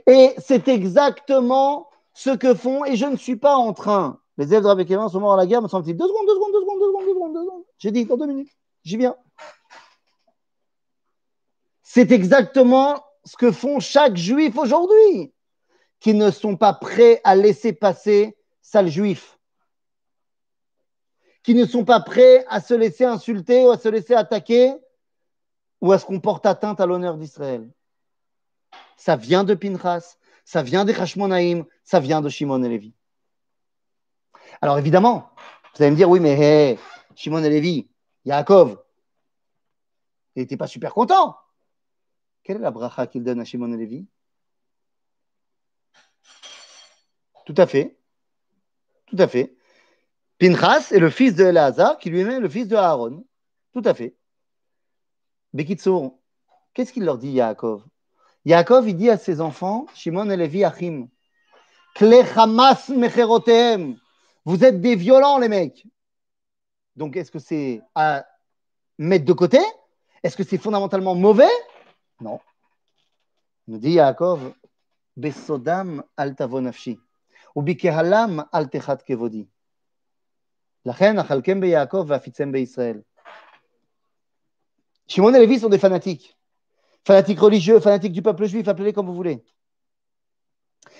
Et c'est exactement ce que font, et je ne suis pas en train, les élèves de Rabbi Kevin sont morts à la guerre, me semble-t-il, deux secondes, deux secondes, deux secondes, deux secondes, deux secondes, deux secondes. J'ai dit, dans deux minutes, j'y viens. C'est exactement ce que font chaque juif aujourd'hui, qui ne sont pas prêts à laisser passer sale juif, qui ne sont pas prêts à se laisser insulter ou à se laisser attaquer ou à ce qu'on porte atteinte à l'honneur d'Israël. Ça vient de Pinchas, ça vient des Hashmonaïm, ça vient de Shimon et Lévi. Alors évidemment, vous allez me dire, oui, mais Shimon et Lévi, Yaakov, il n'était pas super content. Quelle est la bracha qu'il donne à Shimon et Lévi? Tout à fait. Tout à fait. Pinchas est le fils de Elazar, qui lui-même est le fils de Aaron. Tout à fait. Bekitsour, qu'est-ce qu'il leur dit, Yaakov? Yaakov, il dit à ses enfants, Shimon et Lévi Achim, Hamas. Vous êtes des violents, les mecs. Donc, est-ce que c'est à mettre de côté? Est-ce que c'est fondamentalement mauvais? Non. Nous dit Yaakov, Besodam al tavonafshi, ou bikehalam al kevodi. Lachen, Achalkem Beyakov, Vafitzem Beisraël. Shimon et Lévi sont des fanatiques. Fanatiques religieux, fanatiques du peuple juif, appelez-les comme vous voulez.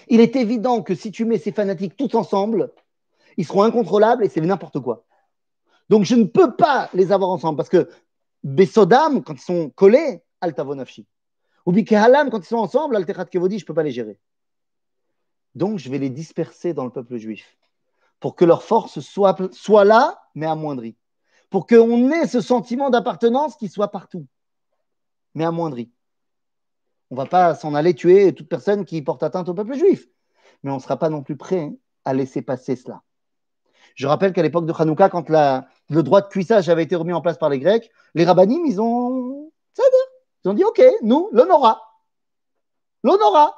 Il est évident que si tu mets ces fanatiques tous ensemble, ils seront incontrôlables et c'est n'importe quoi. Donc je ne peux pas les avoir ensemble parce que Besodam, quand ils sont collés, Altavonafshi. Ou Bikehalam, quand ils sont ensemble, Alterat Kevodi, je ne peux pas les gérer. Donc je vais les disperser dans le peuple juif pour que leur force soit, là, mais amoindrie. Pour qu'on ait ce sentiment d'appartenance qui soit partout, mais amoindri. On ne va pas s'en aller tuer toute personne qui porte atteinte au peuple juif, mais on ne sera pas non plus prêt à laisser passer cela. Je rappelle qu'à l'époque de Hanouka, quand le droit de cuissage avait été remis en place par les Grecs, les rabbinim, ils ont, ils ont dit OK, nous, l'honora. L'honora.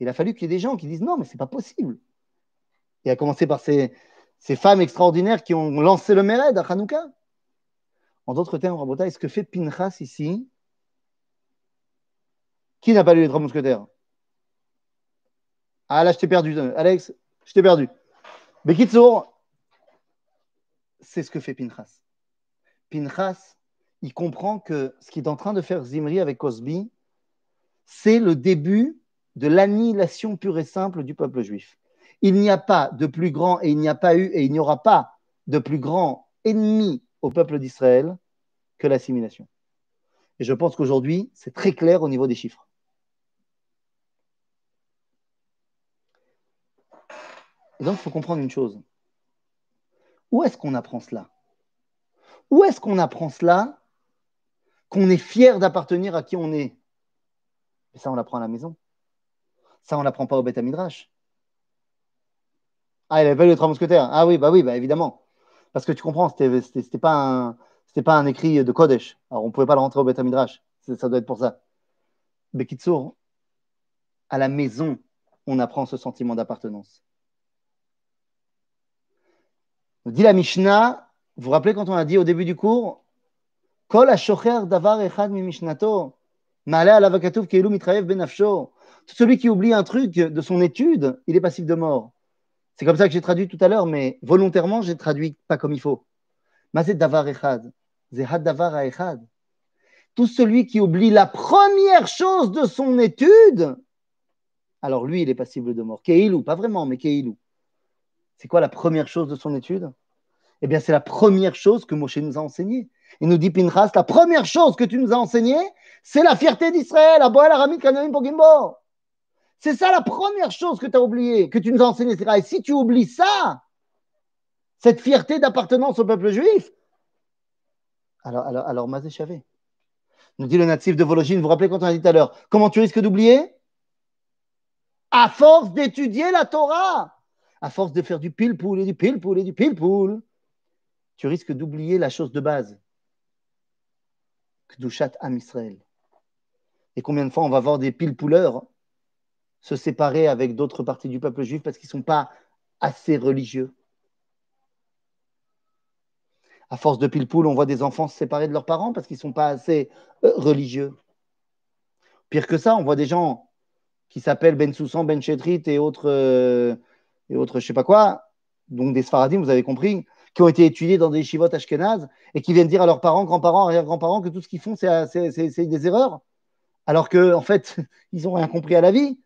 Il a fallu qu'il y ait des gens qui disent non, mais c'est pas possible. Et à commencer par ces, femmes extraordinaires qui ont lancé le Méred à Hanouka. En d'autres termes, Rabota, ce que fait Pinchas ici Qui n'a pas lu les trois mousquetaires? Ah là, je t'ai perdu, Alex, je t'ai perdu. Bekitsour, c'est ce que fait Pinchas. Pinchas, il comprend que ce qu'il est en train de faire Zimri avec Cosby, c'est le début de l'annihilation pure et simple du peuple juif. Il n'y a pas de plus grand et il n'y a pas eu et il n'y aura pas de plus grand ennemi au peuple d'Israël que l'assimilation. Et je pense qu'aujourd'hui, c'est très clair au niveau des chiffres. Et donc, il faut comprendre une chose. Où est-ce qu'on apprend cela? Où est-ce qu'on apprend cela? Qu'on est fier d'appartenir à qui on est? Et ça, on l'apprend à la maison. Ça, on l'apprend pas au Beth Midrash. Ah, il avait pas eu les trois. Ah oui, bah oui, bah évidemment. Parce que tu comprends, c'était, c'était, pas un, pas un écrit de Kodesh. Alors, on pouvait pas le rentrer au Beth Midrash. Ça doit être pour ça. Bekitsour, à la maison, on apprend ce sentiment d'appartenance. Dit la Mishnah, vous vous rappelez quand on a dit au début du cours, Kol davar echad mi mishnato, benafsho. Celui qui oublie un truc de son étude, il est passif de mort. C'est comme ça que j'ai traduit tout à l'heure, mais volontairement, j'ai traduit pas comme il faut. Tout celui qui oublie la première chose de son étude, alors lui, il est passible de mort. Keilou, pas vraiment, mais Keilou. C'est quoi la première chose de son étude? Eh bien, c'est la première chose que Moshe nous a enseignée. Il nous dit Pinchas, la première chose que tu nous as enseignée, c'est la fierté d'Israël, C'est ça la première chose que tu as oublié, que tu nous as enseigné. Et si tu oublies ça, cette fierté d'appartenance au peuple juif, alors, alors, Mazé Nous dit le natif de Vologine, vous vous rappelez quand on a dit tout à l'heure, comment tu risques d'oublier? À force d'étudier la Torah à force de faire du pile-poule et du pile-poule et du pile-poule, tu risques d'oublier la chose de base. Kdushat Am Israël. Et combien de fois on va voir des pile-pouleurs se séparer avec d'autres parties du peuple juif parce qu'ils ne sont pas assez religieux. À force de pile-poule, on voit des enfants se séparer de leurs parents parce qu'ils ne sont pas assez euh, religieux. Pire que ça, on voit des gens qui s'appellent Ben Soussan, Ben Chetrit et autres euh, et autres, je sais pas quoi, donc des Sfaradim, vous avez compris, qui ont été étudiés dans des shivot ashkenaz et qui viennent dire à leurs parents, grands-parents, arrière-grands-parents que tout ce qu'ils font, c'est des erreurs, alors qu'en en fait, ils n'ont rien compris à la vie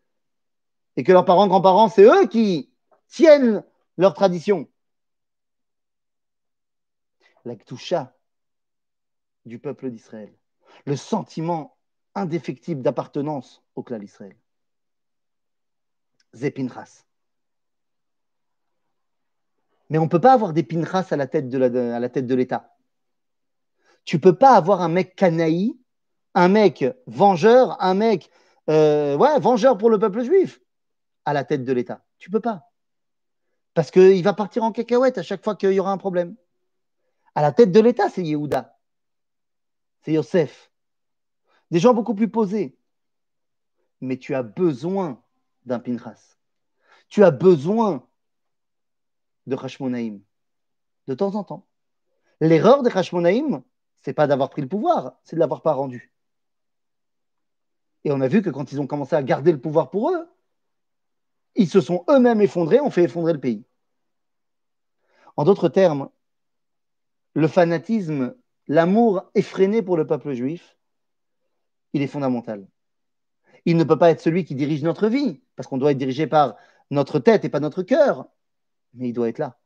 et que leurs parents, grands-parents, c'est eux qui tiennent leur tradition. La ktusha du peuple d'Israël, le sentiment indéfectible d'appartenance au clan d'Israël. Zepinras. Mais on ne peut pas avoir des pinchas à la tête de l'État. Tu ne peux pas avoir un mec canaï, un mec vengeur, un mec euh, ouais, vengeur pour le peuple juif à la tête de l'État. Tu ne peux pas. Parce qu'il va partir en cacahuète à chaque fois qu'il y aura un problème. À la tête de l'État, c'est Yehuda. C'est Yosef. Des gens beaucoup plus posés. Mais tu as besoin d'un Pinchas. Tu as besoin de Hashmonaïm. De temps en temps. L'erreur de Hashmonaïm, c'est pas d'avoir pris le pouvoir, c'est de l'avoir pas rendu. Et on a vu que quand ils ont commencé à garder le pouvoir pour eux, ils se sont eux-mêmes effondrés, ont fait effondrer le pays. En d'autres termes, le fanatisme, l'amour effréné pour le peuple juif, il est fondamental. Il ne peut pas être celui qui dirige notre vie, parce qu'on doit être dirigé par notre tête et pas notre cœur mais il doit être là.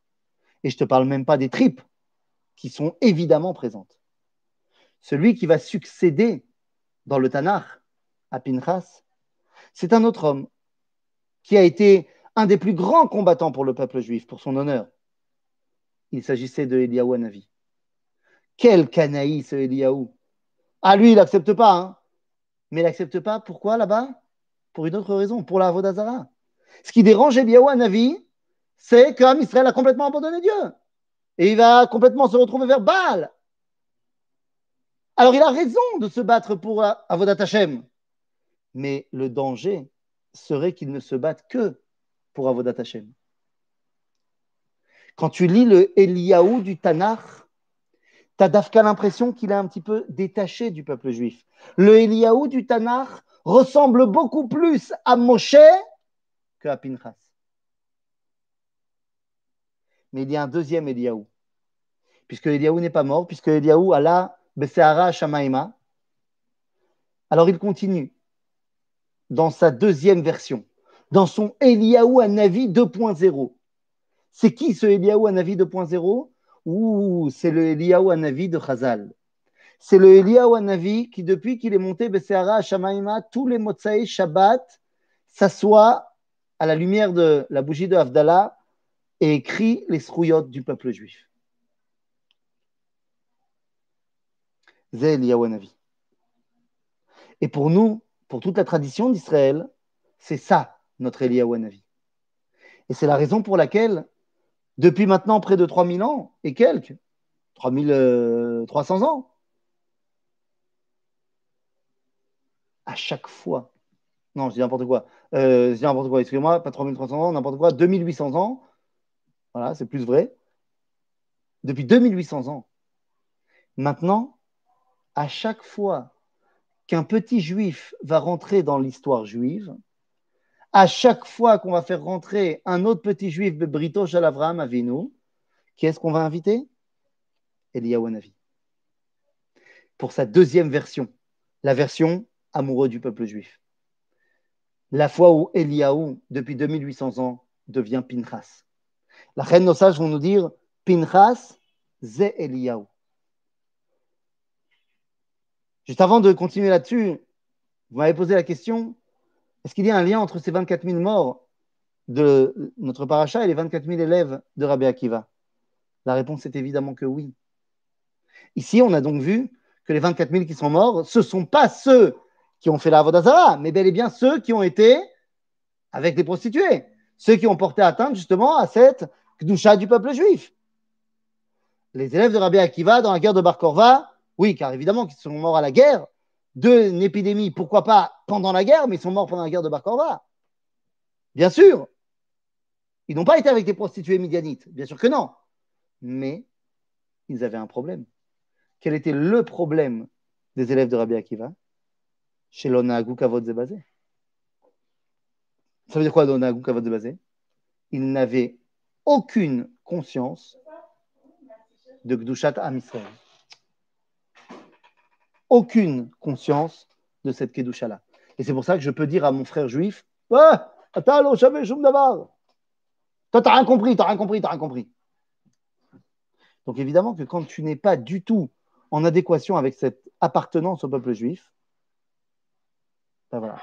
Et je ne te parle même pas des tripes qui sont évidemment présentes. Celui qui va succéder dans le Tanakh, à Pinchas, c'est un autre homme qui a été un des plus grands combattants pour le peuple juif, pour son honneur. Il s'agissait de Hanavi. Quel canaï ce Eliyahu Ah, lui, il n'accepte pas. Hein. Mais il n'accepte pas, pourquoi là-bas? Pour une autre raison, pour la Avodazara. Ce qui dérange Eliyahu Hanavi, c'est qu'Israël a complètement abandonné Dieu. Et il va complètement se retrouver vers Baal. Alors il a raison de se battre pour Avodat Hashem. Mais le danger serait qu'il ne se batte que pour Avodat Hashem. Quand tu lis le Eliaou du Tanakh, tu as l'impression qu'il est un petit peu détaché du peuple juif. Le Eliaou du Tanakh ressemble beaucoup plus à Moshe qu'à Pinchas. Mais il y a un deuxième Eliaou. Puisque Eliaou n'est pas mort, puisque Eliaou a là Beseara Shamaima. Alors il continue dans sa deuxième version, dans son Eliaou Navi 2.0. C'est qui ce Eliaou Navi 2.0 Ouh, c'est le Eliaou Navi de Chazal. C'est le Eliaou Navi qui, depuis qu'il est monté Beseara Shamaima, tous les Motsaï Shabbat s'assoit à la lumière de la bougie de Havdalah et écrit les srouyot du peuple juif. C'est Eliyahu Navi. Et pour nous, pour toute la tradition d'Israël, c'est ça notre Eliyahu Navi. Et c'est la raison pour laquelle, depuis maintenant près de 3000 ans et quelques, 3300 ans, à chaque fois, non, je dis n'importe quoi, euh, je dis n'importe quoi, excusez-moi, pas 3300 ans, n'importe quoi, 2800 ans, voilà, c'est plus vrai, depuis 2800 ans. Maintenant, à chaque fois qu'un petit juif va rentrer dans l'histoire juive, à chaque fois qu'on va faire rentrer un autre petit juif, Brito Shalavram Avinu, qui est-ce qu'on va inviter? Eliyahu Navi. Pour sa deuxième version, la version amoureux du peuple juif. La fois où Eliyahu, depuis 2800 ans, devient Pinchas. La reine nos sages vont nous dire Pinchas, Ze Eliyahu. Juste avant de continuer là-dessus, vous m'avez posé la question est-ce qu'il y a un lien entre ces 24 000 morts de notre paracha et les 24 000 élèves de Rabbi Akiva? La réponse est évidemment que oui. Ici, on a donc vu que les 24 000 qui sont morts, ce ne sont pas ceux qui ont fait la Avodazara, mais bel et bien ceux qui ont été avec des prostituées, ceux qui ont porté atteinte justement à cette Kdusha du peuple juif. Les élèves de Rabbi Akiva dans la guerre de Bar Korva, oui, car évidemment qu'ils sont morts à la guerre d'une épidémie, pourquoi pas pendant la guerre, mais ils sont morts pendant la guerre de Bar. Bien sûr. Ils n'ont pas été avec des prostituées médianites, bien sûr que non. Mais ils avaient un problème. Quel était le problème des élèves de Rabbi Akiva? Chez l'Onagou Kavod. Ça veut dire quoi l'Onagou Kavod Zebazé? Ils n'avaient aucune conscience de Gdushat Am Aucune conscience de cette Kedusha-là. Et c'est pour ça que je peux dire à mon frère juif Ah, attends, jamais Toi, t'as rien compris, t'as rien compris, t'as rien compris. Donc évidemment que quand tu n'es pas du tout en adéquation avec cette appartenance au peuple juif, ben voilà.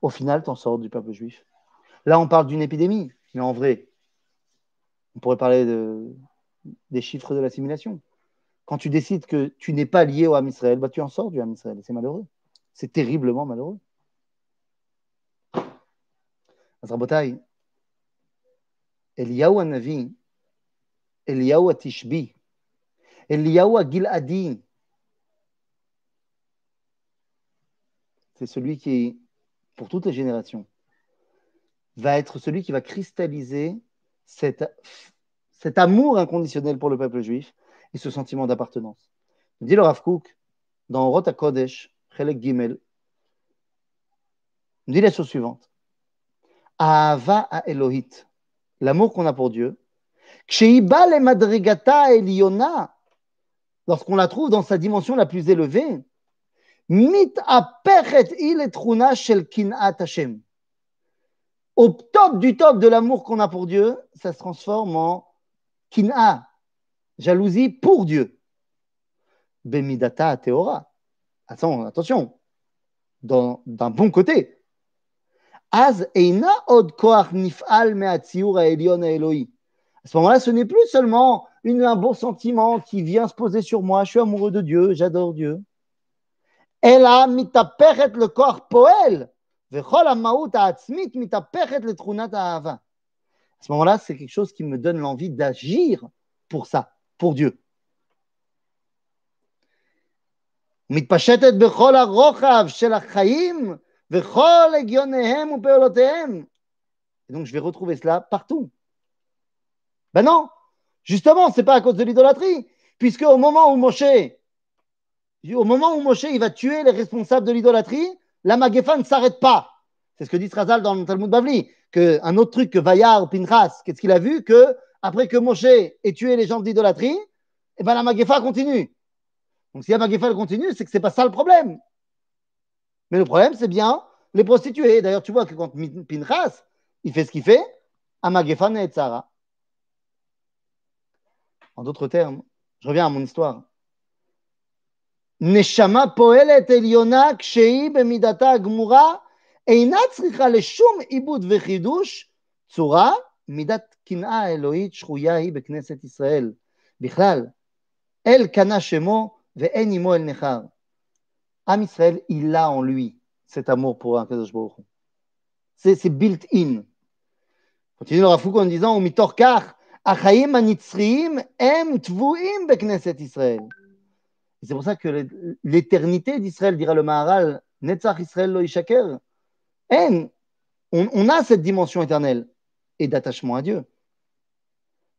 Au final, tu en sors du peuple juif. Là, on parle d'une épidémie. Mais en vrai, on pourrait parler de, des chiffres de l'assimilation. Quand tu décides que tu n'es pas lié au Ham Israël, bah, tu en sors du Ham Israël. C'est malheureux. C'est terriblement malheureux. Azrabotai, Eliyahu Anavi, Eliyahu Atishbi, Eliyahu c'est celui qui, pour toutes les générations, va être celui qui va cristalliser cet amour inconditionnel pour le peuple juif et ce sentiment d'appartenance. Dit le Rav dans Rota Kodesh, Chelek Gimel, dit la chose suivante. Ahava a Elohit, l'amour qu'on a pour Dieu, lorsqu'on la trouve dans sa dimension la plus élevée, mit il shel kinat Hashem au top du top de l'amour qu'on a pour Dieu, ça se transforme en kina, jalousie pour Dieu. Bemidata teora. attention, d'un bon côté. Az eina od koach nif'al me'atziur ha'elion ha'eloi. À ce moment-là, ce n'est plus seulement un bon sentiment qui vient se poser sur moi. Je suis amoureux de Dieu, j'adore Dieu. Ela mitapechet le corps poel. À ce moment-là, c'est quelque chose qui me donne l'envie d'agir pour ça, Dieu. Et donc je vais retrouver cela partout. Ben non, justement, ce n'est pas à cause de l'idolâtrie, puisque au moment où Moshe, au moment où Moshe, il va tuer les responsables de l'idolâtrie, la Magefa ne s'arrête pas. C'est ce que dit Razal dans le Talmud Bavli, qu'un autre truc que Vayar, Pinchas, qu'est-ce qu'il a vu? Que après que Moshe ait tué les gens de l'idolâtrie, eh ben la Magefa continue. Donc si la Magefa continue, c'est que c'est pas ça le problème. Mais le problème, c'est bien les prostituées. D'ailleurs, tu vois que quand Pinchas, il fait ce qu'il fait, Amagefan et Tzara. En d'autres termes, je reviens à mon histoire. Neshama poelet eliona kshei bemidata gmura אינה צריכה לשום עיבוד וחידוש, צורה מידת קנאה אלוהית שרויה היא בכנסת ישראל. בכלל, אל קנה שמו ואין עמו אל נכר. עם ישראל, il a en lui cet amour pour הקדוש ברוך הוא. C'est built in. continue le Rafouk en disant, ומתוך כך, החיים הנצחיים הם טבועים בכנסת ישראל. C'est pour ça que l'éternité d'Israël, dira le Maharal, Netzach Israël lo yishaker. On, on a cette dimension éternelle et d'attachement à Dieu.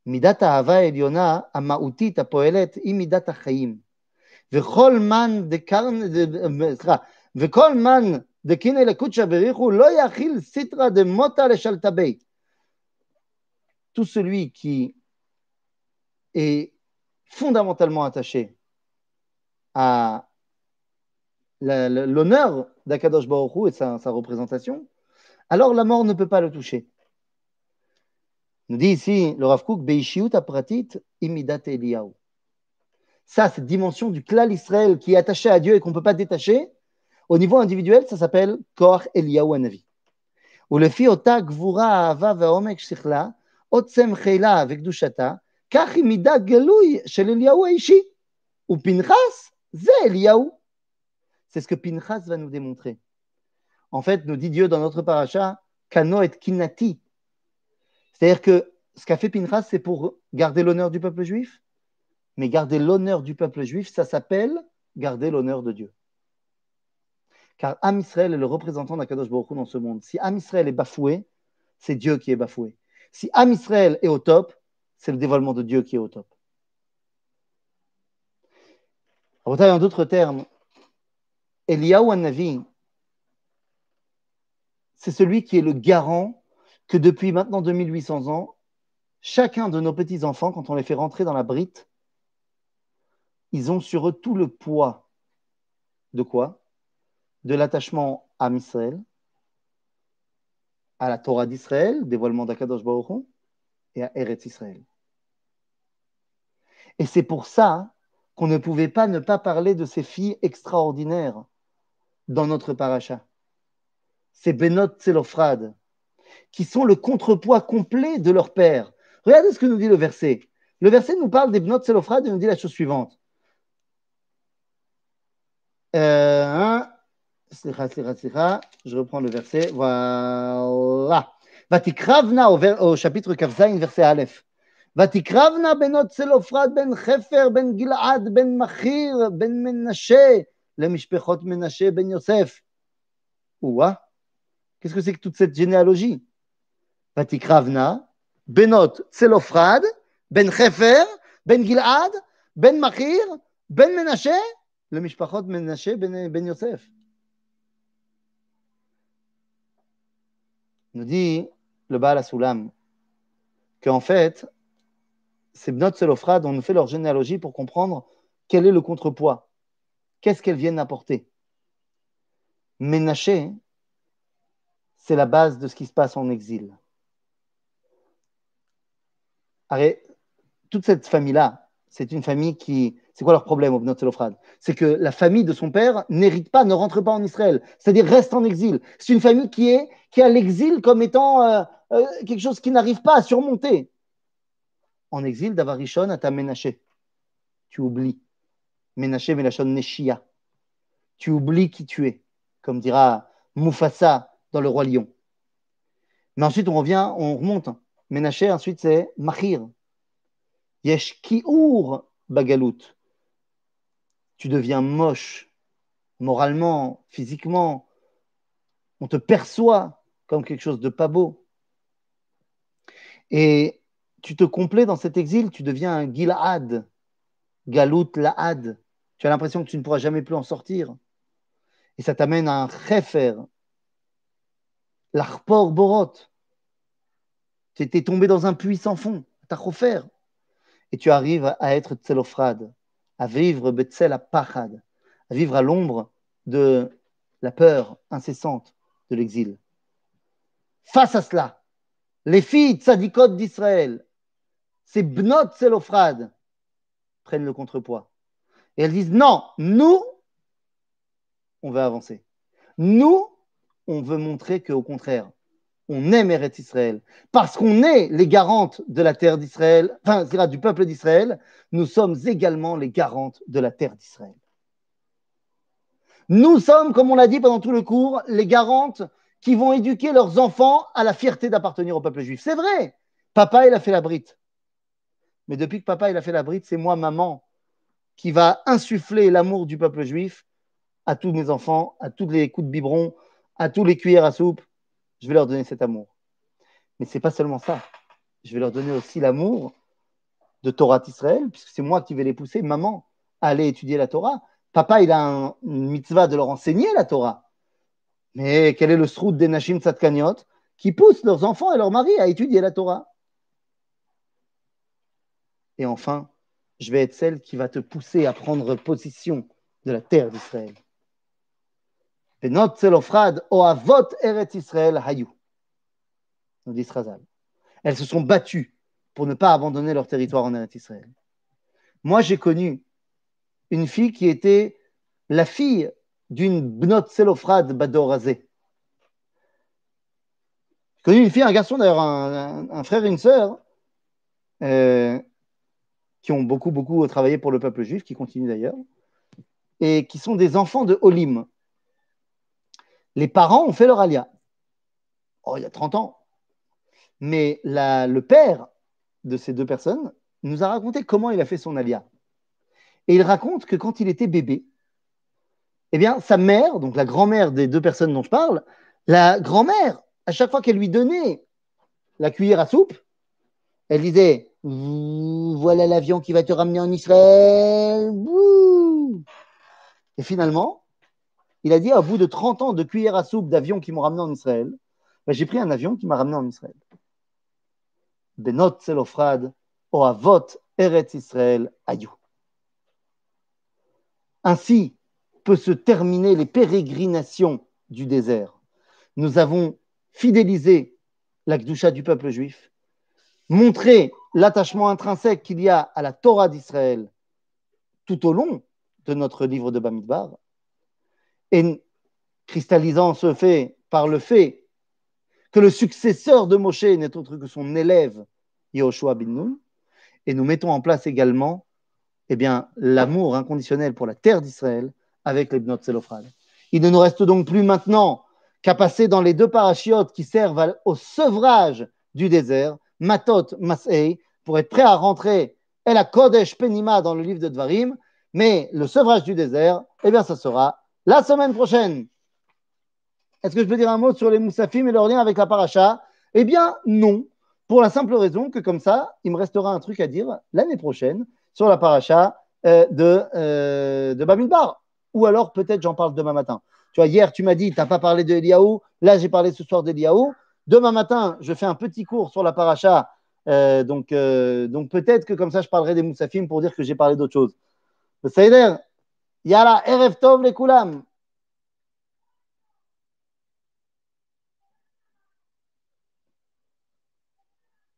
מידת האהבה העליונה, המהותית, הפועלת, היא מידת החיים. וכל מן דקרן, סליחה, וכל מן דקינא לקודשא בריחו לא יכיל סיטרא דמותא לשלטבי. Tout celui qui est fondamentalement attaché à l'honneur d'Akadosh Baruch et sa, sa, représentation, alors la mort ne peut pas le toucher. nous dit ici le Rav Kook, apratit imidat Eliyahu. Ça, cette dimension du klal Israël qui est attachée à Dieu et qu'on ne peut pas détacher, au niveau individuel, ça s'appelle Kor Eliyahu Anavi. Ou le fiota gvura ahava veomek shichla, otsem chela vekdushata, kach imida gelui shel Eliyahu aishi. Ou Pinchas, ze Eliyahu. C'est ce que Pinchas va nous démontrer. En fait, nous dit Dieu dans notre paracha, Kano et Kinati, c'est-à-dire que ce qu'a fait Pinchas, c'est pour garder l'honneur du peuple juif? Mais garder l'honneur du peuple juif, ça s'appelle garder l'honneur de Dieu. Car Am Israël est le représentant d'Akadosh Baruch dans ce monde. Si Am Israël est bafoué, c'est Dieu qui est bafoué. Si Am Israël est au top, c'est le dévoilement de Dieu qui est au top. En d'autres termes, Eliyahu Navi, c'est celui qui est le garant que depuis maintenant 2800 ans, chacun de nos petits-enfants, quand on les fait rentrer dans la brite, ils ont sur eux tout le poids de quoi? De l'attachement à Israël, à la Torah d'Israël, dévoilement d'Akadosh Baruch et à Eretz Israël. Et c'est pour ça qu'on ne pouvait pas ne pas parler de ces filles extraordinaires dans notre paracha. C'est Benot Tselofrad, qui sont le contrepoids complet de leur père. Regardez ce que nous dit le verset. Le verset nous parle des Benot Tselofrad et nous dit la chose suivante. Euh, je reprends le verset. Voilà. Vatikravna au, au chapitre Kavzaïn, verset Aleph. ותקרבנה בנות צלופרד בן חפר, בן גלעד, בן מכיר, בן מנשה, למשפחות מנשה בן יוסף. Ouah, Qu'est-ce que c'est que toute cette généalogie? Vatikravna, Benot, Tselofrad, Ben Hefer, Ben Gilad, Ben Machir, Ben Menashe, le Mishpachot Menashe, Ben, ben Yosef. Nous dit le Baal Asoulam qu'en fait, ces Benot Tselofrad ont fait leur généalogie pour comprendre quel est le contrepoids, qu'est-ce qu'elles viennent apporter? Menashe, c'est la base de ce qui se passe en exil. toute cette famille-là, c'est une famille qui C'est quoi leur problème, Obnot Selofrad? C'est que la famille de son père n'hérite pas, ne rentre pas en Israël, c'est-à-dire reste en exil. C'est une famille qui est qui a l'exil comme étant euh, euh, quelque chose qui n'arrive pas à surmonter. En exil, Davarishon à ta Ménaché. Tu oublies. Ménaché, Ménachon, Neshia. Tu oublies qui tu es, comme dira Mufasa dans Le Roi Lion. Mais ensuite, on revient, on remonte. Ménaché, ensuite, c'est Mahir. Yesh Ki'ur Bagalout tu deviens moche moralement, physiquement. On te perçoit comme quelque chose de pas beau. Et tu te complais dans cet exil, tu deviens un Gilad, Galout Laad. Tu as l'impression que tu ne pourras jamais plus en sortir. Et ça t'amène à un Chefer, l'Arpor Borot. Tu étais tombé dans un puits sans fond, ta Et tu arrives à être Tselofrad à vivre Betzel à à vivre à l'ombre de la peur incessante de l'exil. Face à cela, les filles tzadikot d'Israël, ces bnot Selofrad, prennent le contrepoids. Et elles disent non, nous, on veut avancer. Nous, on veut montrer qu'au contraire, on aime Eretz Israël. Parce qu'on est les garantes de la terre d'Israël, enfin, du peuple d'Israël, nous sommes également les garantes de la terre d'Israël. Nous sommes, comme on l'a dit pendant tout le cours, les garantes qui vont éduquer leurs enfants à la fierté d'appartenir au peuple juif. C'est vrai, papa, il a fait la brite. Mais depuis que papa, il a fait la brite, c'est moi, maman, qui va insuffler l'amour du peuple juif à tous mes enfants, à tous les coups de biberon, à tous les cuillères à soupe, je vais leur donner cet amour. Mais ce n'est pas seulement ça. Je vais leur donner aussi l'amour de Torah d'Israël, puisque c'est moi qui vais les pousser, maman, à aller étudier la Torah. Papa, il a une mitzvah de leur enseigner la Torah. Mais quel est le srout des Nashim Tzadkaniot qui poussent leurs enfants et leurs maris à étudier la Torah? Et enfin, je vais être celle qui va te pousser à prendre position de la terre d'Israël. Israël Hayou. Nous dit Elles se sont battues pour ne pas abandonner leur territoire en Eretz Israël. Moi, j'ai connu une fille qui était la fille d'une Bnot Selofrad Badorazé. J'ai connu une fille, un garçon d'ailleurs, un, frère et une sœur, euh, qui ont beaucoup, beaucoup travaillé pour le peuple juif, qui continuent d'ailleurs, et qui sont des enfants de Olim les parents ont fait leur alia. Oh, il y a 30 ans. Mais le père de ces deux personnes nous a raconté comment il a fait son alia. Et il raconte que quand il était bébé, eh bien, sa mère, donc la grand-mère des deux personnes dont je parle, la grand-mère, à chaque fois qu'elle lui donnait la cuillère à soupe, elle disait Voilà l'avion qui va te ramener en Israël. Et finalement, il a dit, au bout de 30 ans de cuillère à soupe d'avion qui m'ont ramené en Israël, ben, j'ai pris un avion qui m'a ramené en Israël. Benot Selofrad, Oavot Eretz Israël Ayou. Ainsi peut se terminer les pérégrinations du désert. Nous avons fidélisé la Gdusha du peuple juif, montré l'attachement intrinsèque qu'il y a à la Torah d'Israël tout au long de notre livre de Bamidbar, et cristallisant ce fait par le fait que le successeur de Moshe n'est autre que son élève Yehoshua bin Nun, et nous mettons en place également eh bien, l'amour inconditionnel pour la terre d'Israël avec les Bnot Zelophrad. Il ne nous reste donc plus maintenant qu'à passer dans les deux parachiotes qui servent au sevrage du désert, Matot, Masei, pour être prêt à rentrer El Kodesh Penima dans le livre de Dvarim, mais le sevrage du désert, eh bien, ça sera la semaine prochaine. Est-ce que je peux dire un mot sur les Moussafim et leur lien avec la paracha? Eh bien, non. Pour la simple raison que, comme ça, il me restera un truc à dire l'année prochaine sur la paracha euh, de, euh, de. Ou alors, peut-être, j'en parle demain matin. Tu vois, hier, tu m'as dit, tu n'as pas parlé de Eliaou. Là, j'ai parlé ce soir d'Eliaou. Demain matin, je fais un petit cours sur la paracha. Euh, donc, donc peut-être que comme ça, je parlerai des Moussafim pour dire que j'ai parlé d'autre chose. Ça Yala, Erev Tov le Kulam.